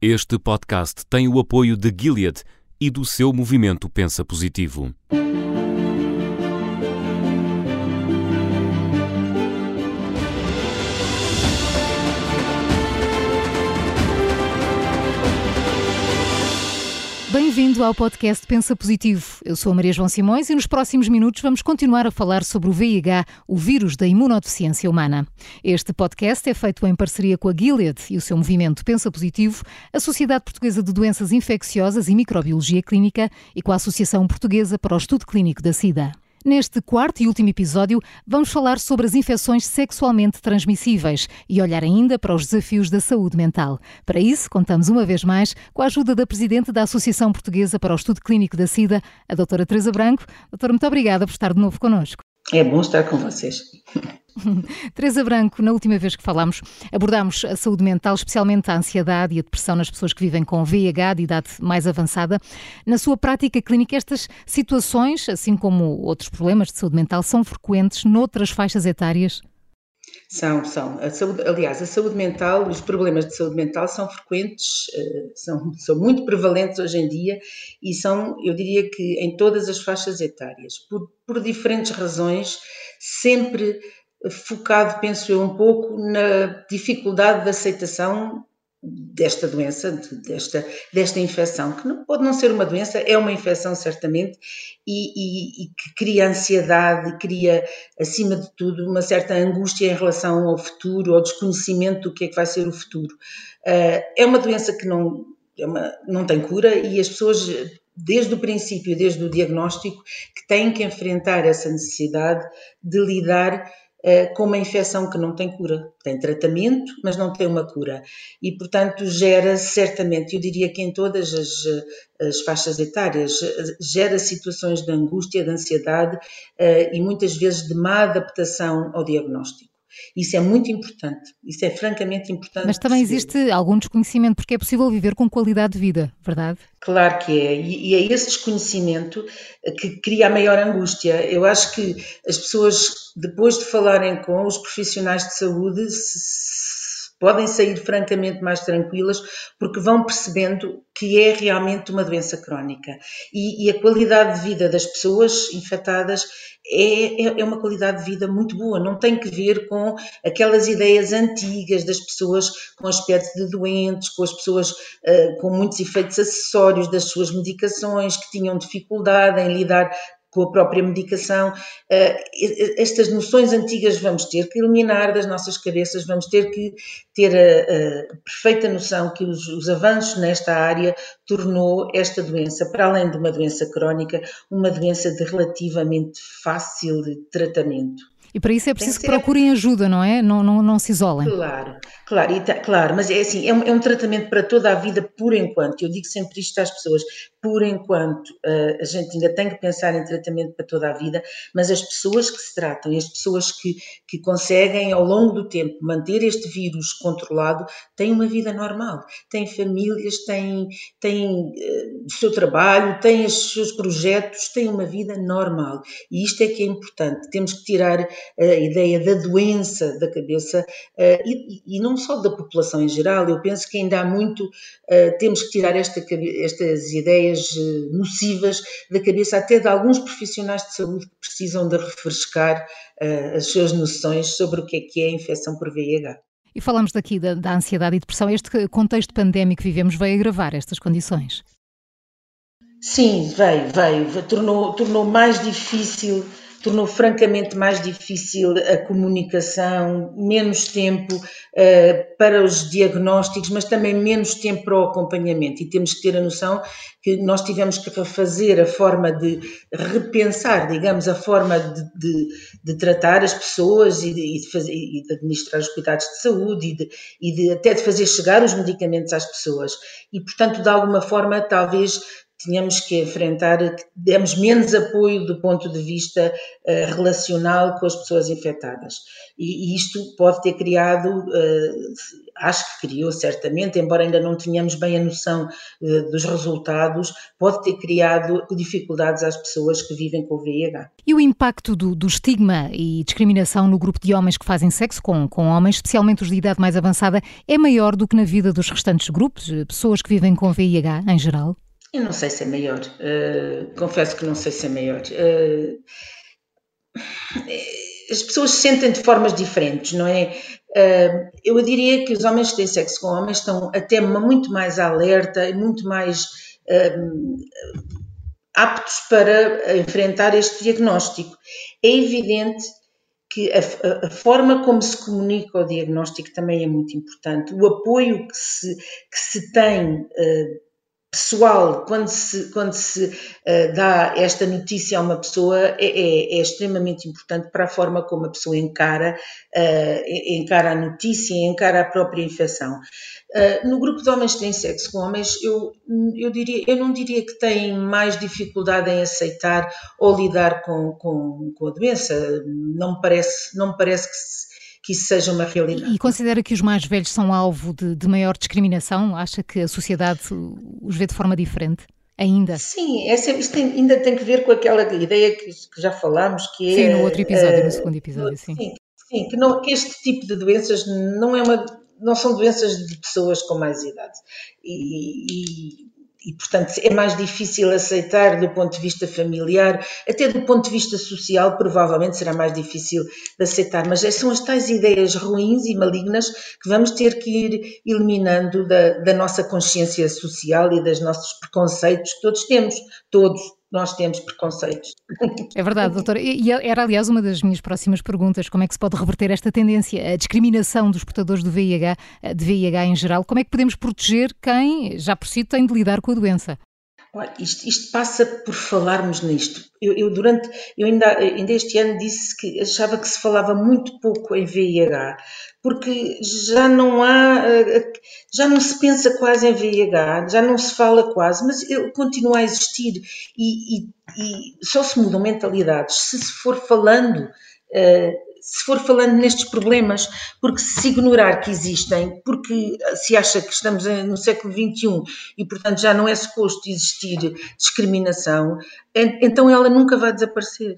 Este podcast tem o apoio de Gilead e do seu movimento Pensa Positivo. Bem-vindo ao podcast Pensa Positivo. Eu sou a Maria João Simões e nos próximos minutos vamos continuar a falar sobre o VIH, o vírus da imunodeficiência humana. Este podcast é feito em parceria com a Gilead e o seu movimento Pensa Positivo, a Sociedade Portuguesa de Doenças Infecciosas e Microbiologia Clínica e com a Associação Portuguesa para o Estudo Clínico da SIDA. Neste quarto e último episódio, vamos falar sobre as infecções sexualmente transmissíveis e olhar ainda para os desafios da saúde mental. Para isso, contamos uma vez mais com a ajuda da Presidente da Associação Portuguesa para o Estudo Clínico da SIDA, a doutora Teresa Branco. Doutora, muito obrigada por estar de novo connosco. É bom estar com vocês. Teresa Branco, na última vez que falámos, abordámos a saúde mental, especialmente a ansiedade e a depressão nas pessoas que vivem com VIH de idade mais avançada. Na sua prática clínica, estas situações, assim como outros problemas de saúde mental, são frequentes noutras faixas etárias? São, são. A saúde, aliás, a saúde mental, os problemas de saúde mental são frequentes, eh, são, são muito prevalentes hoje em dia e são, eu diria que em todas as faixas etárias, por, por diferentes razões, sempre focado, penso eu, um pouco na dificuldade de aceitação desta doença, desta, desta infecção, que não, pode não ser uma doença, é uma infecção certamente, e, e, e, que cria ansiedade, cria, acima de tudo, uma certa angústia em relação ao futuro, ao desconhecimento do que é que vai ser o futuro. Uh, é uma doença que não, é uma, não tem cura e as pessoas, desde o princípio, desde o diagnóstico, que têm que enfrentar essa necessidade de lidar com uma infecção que não tem cura. Tem tratamento, mas não tem uma cura. E, portanto, gera certamente, eu diria que em todas as, as faixas etárias, gera situações de angústia, de ansiedade eh, e muitas vezes de má adaptação ao diagnóstico. Isso é muito importante, isso é francamente importante. Mas também existe algum desconhecimento, porque é possível viver com qualidade de vida, verdade? Claro que é, e é esse desconhecimento que cria a maior angústia. Eu acho que as pessoas, depois de falarem com os profissionais de saúde, podem sair francamente mais tranquilas porque vão percebendo que é realmente uma doença crónica. E, e a qualidade de vida das pessoas infectadas é, é, é, uma qualidade de vida muito boa, não tem que ver com aquelas ideias antigas das pessoas com aspecto de doentes, com as pessoas uh, com muitos efeitos acessórios das suas medicações, que tinham dificuldade em lidar com a própria medicação. Eh, estas noções antigas vamos ter que eliminar das nossas cabeças, vamos ter que ter a, a perfeita noção que os, os, avanços nesta área tornou esta doença, para além de uma doença crónica, uma doença de relativamente fácil tratamento. E para isso é preciso que, que procurem ajuda, não é? Não, não, não se isolem. Claro, claro, tá, claro, mas é assim, é um, é um, tratamento para toda a vida por enquanto. Eu digo sempre isto às pessoas, por enquanto uh, a gente ainda tem que pensar em tratamento para toda a vida, mas as pessoas que se tratam e as pessoas que, que conseguem ao longo do tempo manter este vírus controlado têm uma vida normal, têm famílias, têm, têm uh, o seu trabalho, têm os seus projetos, têm uma vida normal. E isto é que é importante, temos que tirar a ideia da doença da cabeça uh, e, e, não só da população em geral, eu penso que ainda há muito, temos que tirar esta, estas ideias eh, nocivas da cabeça até de alguns profissionais de saúde que precisam de refrescar as suas noções sobre o que é que é a infecção por VIH. E falamos daqui da, da ansiedade e depressão. Este contexto pandémico que vivemos veio agravar estas condições? Sim, veio, veio. Tornou, tornou mais difícil tornou francamente mais difícil a comunicação, menos tempo uh, para os diagnósticos, mas também menos tempo para o acompanhamento. E temos que ter a noção que nós tivemos que refazer a forma de repensar, digamos, a forma de, de, de tratar as pessoas e de, e de, fazer, e de administrar os cuidados de saúde e, e até de fazer chegar os medicamentos às pessoas. E, portanto, de alguma forma, talvez tínhamos que enfrentar, demos menos apoio do ponto de vista uh, relacional com as pessoas infectadas. E, e isto pode ter criado, uh, acho que criou certamente, embora ainda não tenhamos bem a noção uh, dos resultados, pode ter criado dificuldades às pessoas que vivem com o VIH. E o impacto do, do estigma e discriminação no grupo de homens que fazem sexo com, com homens, especialmente os de idade mais avançada, é maior do que na vida dos restantes grupos, pessoas que vivem com VIH em geral? Eu não sei se é maior, uh, confesso que não sei se é maior. Uh, as pessoas se sentem de formas diferentes, não é? Uh, eu diria que os homens que têm sexo com homens estão até muito mais alerta e muito mais aptos para enfrentar este diagnóstico. É evidente que a, a, forma como se comunica o diagnóstico também é muito importante. O apoio que se, que se tem pessoal, quando se, quando se uh, dá esta notícia a uma pessoa, é, é, é, extremamente importante para a forma como a pessoa encara, uh, encara a notícia encara a própria infecção. Uh, no grupo de homens que têm sexo com homens, eu, eu, diria, eu não diria que têm mais dificuldade em aceitar ou lidar com, com, com a doença. Não me parece, não me parece que se que isso seja uma realidade. E considera que os mais velhos são alvo de, de maior discriminação? Acha que a sociedade os vê de forma diferente? Ainda? Sim, sempre, isto tem, ainda tem que ver com aquela ideia que, que já falámos, que é... Sim, no outro episódio, uh, no segundo episódio, sim. Sim, sim que, não, que este tipo de doenças não é uma não são doenças de pessoas com mais idade. E, e, e, portanto, é mais difícil aceitar do ponto de vista familiar, até do ponto de vista social, provavelmente será mais difícil de aceitar. Mas é, são as tais ideias ruins e malignas que vamos ter que ir eliminando da, da nossa consciência social e dos nossos preconceitos que todos temos, todos, nós temos preconceitos. É verdade, doutora. E era, aliás, uma das minhas próximas perguntas: como é que se pode reverter esta tendência, a discriminação dos portadores do VIH, de VIH em geral? Como é que podemos proteger quem já por si tem de lidar com a doença? Olha, isto, isto, passa por falarmos nisto. Eu, eu, durante, eu ainda, ainda este ano disse que achava que se falava muito pouco em VIH, porque já não há, eh, já não se pensa quase em VIH, já não se fala quase, mas ele continua a existir e, e, e só se mudam mentalidades se se for falando uh, se for falando nestes problemas, porque se ignorar que existem, porque se acha que estamos no século XXI e, portanto, já não é suposto existir discriminação, então ela nunca vai desaparecer.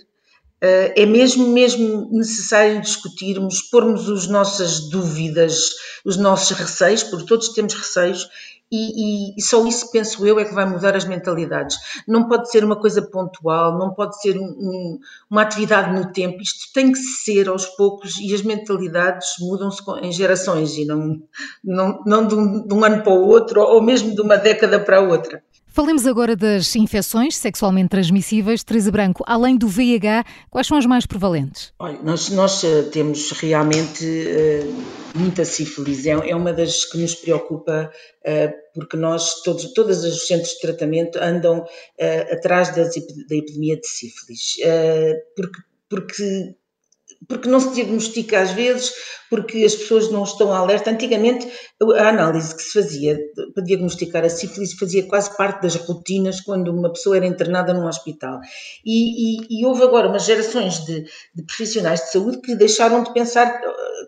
Eh, é mesmo, mesmo necessário discutirmos, pormos as nossas dúvidas, os nossos receios, porque todos temos receios, e, e, só isso, penso eu, é que vai mudar as mentalidades. Não pode ser uma coisa pontual, não pode ser um, um, uma atividade no tempo, isto tem que ser aos poucos e as mentalidades mudam-se em gerações e não, não, não de, um, de um ano para o outro ou mesmo de uma década para a outra. Falemos agora das infecções sexualmente transmissíveis. Teresa Branco, além do VIH, quais são as mais prevalentes? Olha, nós, nós eh, temos realmente uh, muita sífilis, é, é, uma das que nos preocupa, uh, porque nós, todos, todos os centros de tratamento andam uh, atrás das, da epidemia de sífilis, porque, porque porque não se diagnostica às vezes, porque as pessoas não estão alerta. Antigamente, a análise que se fazia para diagnosticar a sífilis fazia quase parte das rotinas quando uma pessoa era internada num hospital. E, e, e houve agora umas gerações de, de, profissionais de saúde que deixaram de pensar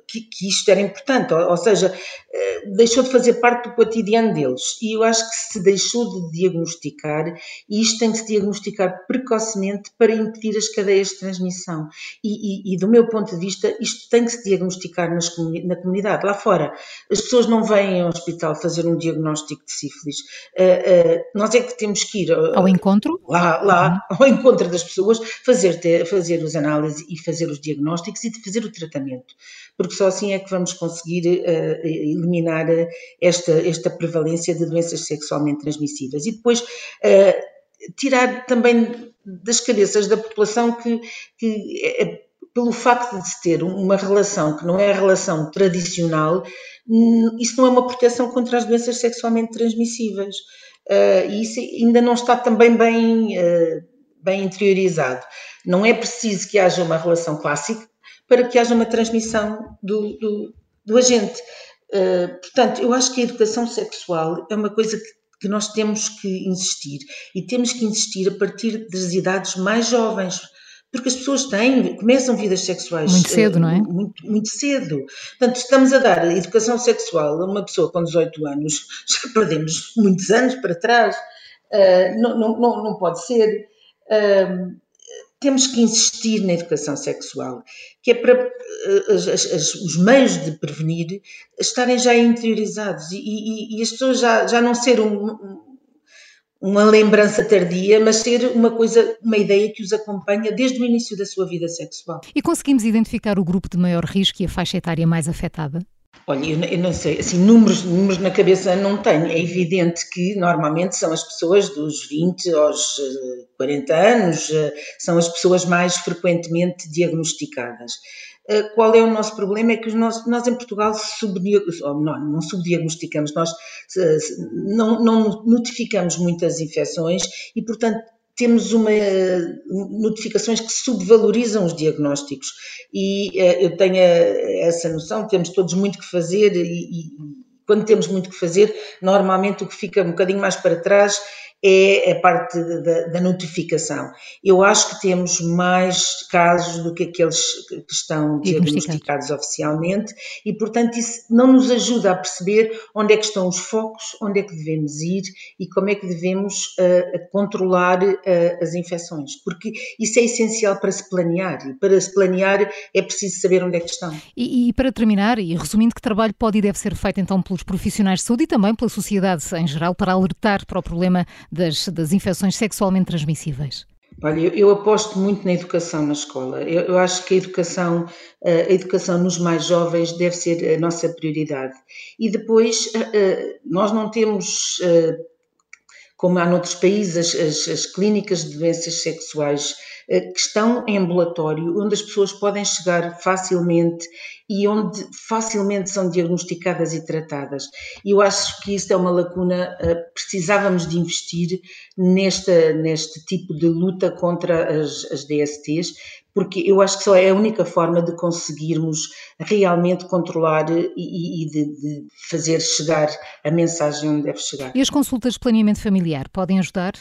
que, que isto era importante, ou, ou, seja, eh, deixou de fazer parte do cotidiano deles. E eu acho que se deixou de diagnosticar, e isto tem de se diagnosticar precocemente para impedir as cadeias de transmissão. E, e do meu ponto de vista, isto tem que se diagnosticar nas, na comunidade. Lá fora, as pessoas não vêm ao hospital fazer um diagnóstico de sífilis. Uh, uh, nós é que temos que ir ao encontro? Lá, lá uhum. ao encontro das pessoas, fazer, fazer os análises e fazer os diagnósticos e fazer o tratamento porque só assim é que vamos conseguir uh, eliminar esta, esta prevalência de doenças sexualmente transmissíveis. E depois tirar também das cabeças da população que, que é, pelo facto de se ter uma relação que não é a relação tradicional, hum, isso não é uma proteção contra as doenças sexualmente transmissíveis. Uh, e isso ainda não está também bem, uh, bem interiorizado. Não é preciso que haja uma relação clássica, para que haja uma transmissão do, do, do agente. Uh, portanto, eu acho que a educação sexual é uma coisa que, que nós temos que insistir. E temos que insistir a partir das idades mais jovens porque as pessoas têm, começam vidas sexuais muito cedo, não é? Muito, muito, cedo. Portanto, estamos a dar educação sexual a uma pessoa com 18 anos, já perdemos muitos anos para trás, uh, não, não, não, não, pode ser. Uh, temos que insistir na educação sexual, que é para uh, as, as, os meios de prevenir estarem já interiorizados e, e, e as pessoas já, já não ser um, um uma lembrança tardia, mas ser uma coisa, uma ideia que os acompanha desde o início da sua vida sexual. E conseguimos identificar o grupo de maior risco e a faixa etária mais afetada? Olha, eu, eu não sei, assim, números, números na cabeça não tenho. É evidente que normalmente são as pessoas dos 20 aos 40 eh, anos, eh, são as pessoas mais frequentemente diagnosticadas. Eh, qual é o nosso problema? É que nós, nós em Portugal não, não subdiagnosticamos, nós não, não notificamos muitas infecções e, portanto, temos uma notificações que subvalorizam os diagnósticos e uh, eu tenho essa noção, temos todos muito que fazer e, e, quando temos muito que fazer, normalmente o que fica um bocadinho mais para trás é a parte da, da, notificação. Eu acho que temos mais casos do que aqueles que estão diagnosticados oficialmente e, portanto, isso não nos ajuda a perceber onde é que estão os focos, onde é que devemos ir e como é que devemos uh, controlar uh, as infecções, porque isso é essencial para se planear e para se planear é preciso saber onde é que estão. E, e para terminar, e resumindo, que trabalho pode e deve ser feito então pelos profissionais de saúde e também pela sociedade em geral para alertar para o problema das, das infecções sexualmente transmissíveis? Olha, eu, aposto muito na educação na escola. Eu, eu, acho que a educação, eh, a educação nos mais jovens deve ser a nossa prioridade. E depois, eh, eh, nós não temos, como há noutros países, as, as clínicas de doenças sexuais que estão em ambulatório, onde as pessoas podem chegar facilmente e onde facilmente são diagnosticadas e tratadas. Eu acho que isso é uma lacuna, eh, precisávamos de investir nesta, neste tipo de luta contra as, as DSTs, porque eu acho que só é a única forma de conseguirmos realmente controlar e, e de, de, fazer chegar a mensagem onde deve chegar. E as consultas de planeamento familiar podem ajudar?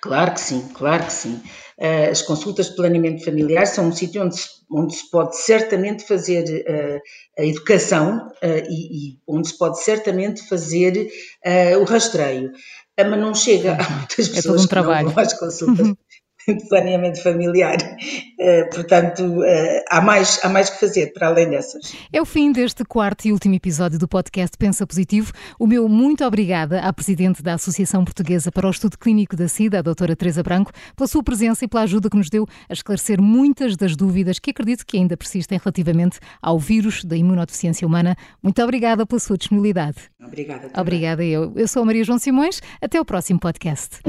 Claro que sim, claro que sim. Eh, as consultas de planeamento familiar são um sítio onde se, onde se pode certamente fazer uh, a educação uh, e, e, onde se pode certamente fazer o rastreio. Mas não chega a muitas pessoas é um trabalho. que não vão às consultas de planeamento familiar. Uh, portanto, uh, há, mais, há mais que fazer para além dessas. É o fim deste quarto e último episódio do podcast Pensa Positivo. O meu muito obrigada à Presidente da Associação Portuguesa para o Estudo Clínico da SIDA, a doutora Teresa Branco, pela sua presença e pela ajuda que nos deu a esclarecer muitas das dúvidas que acredito que ainda persistem relativamente ao vírus da imunodeficiência humana. Muito obrigada pela sua disponibilidade. Obrigada. Também. Obrigada eu. Eu sou a Maria João Simões. Até o próximo podcast.